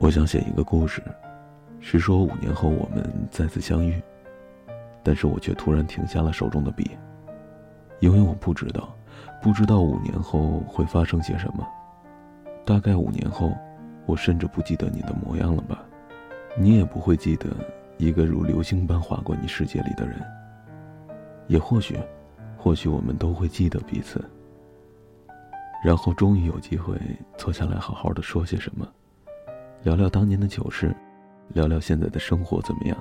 我想写一个故事，是说五年后我们再次相遇，但是我却突然停下了手中的笔，因为我不知道，不知道五年后会发生些什么。大概五年后，我甚至不记得你的模样了吧？你也不会记得一个如流星般划过你世界里的人。也或许，或许我们都会记得彼此。然后终于有机会坐下来好好的说些什么。聊聊当年的糗事，聊聊现在的生活怎么样？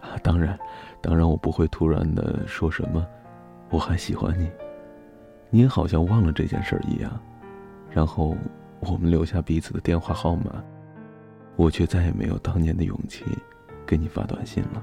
啊，当然，当然我不会突然的说什么，我还喜欢你，你也好像忘了这件事儿一样。然后我们留下彼此的电话号码，我却再也没有当年的勇气给你发短信了。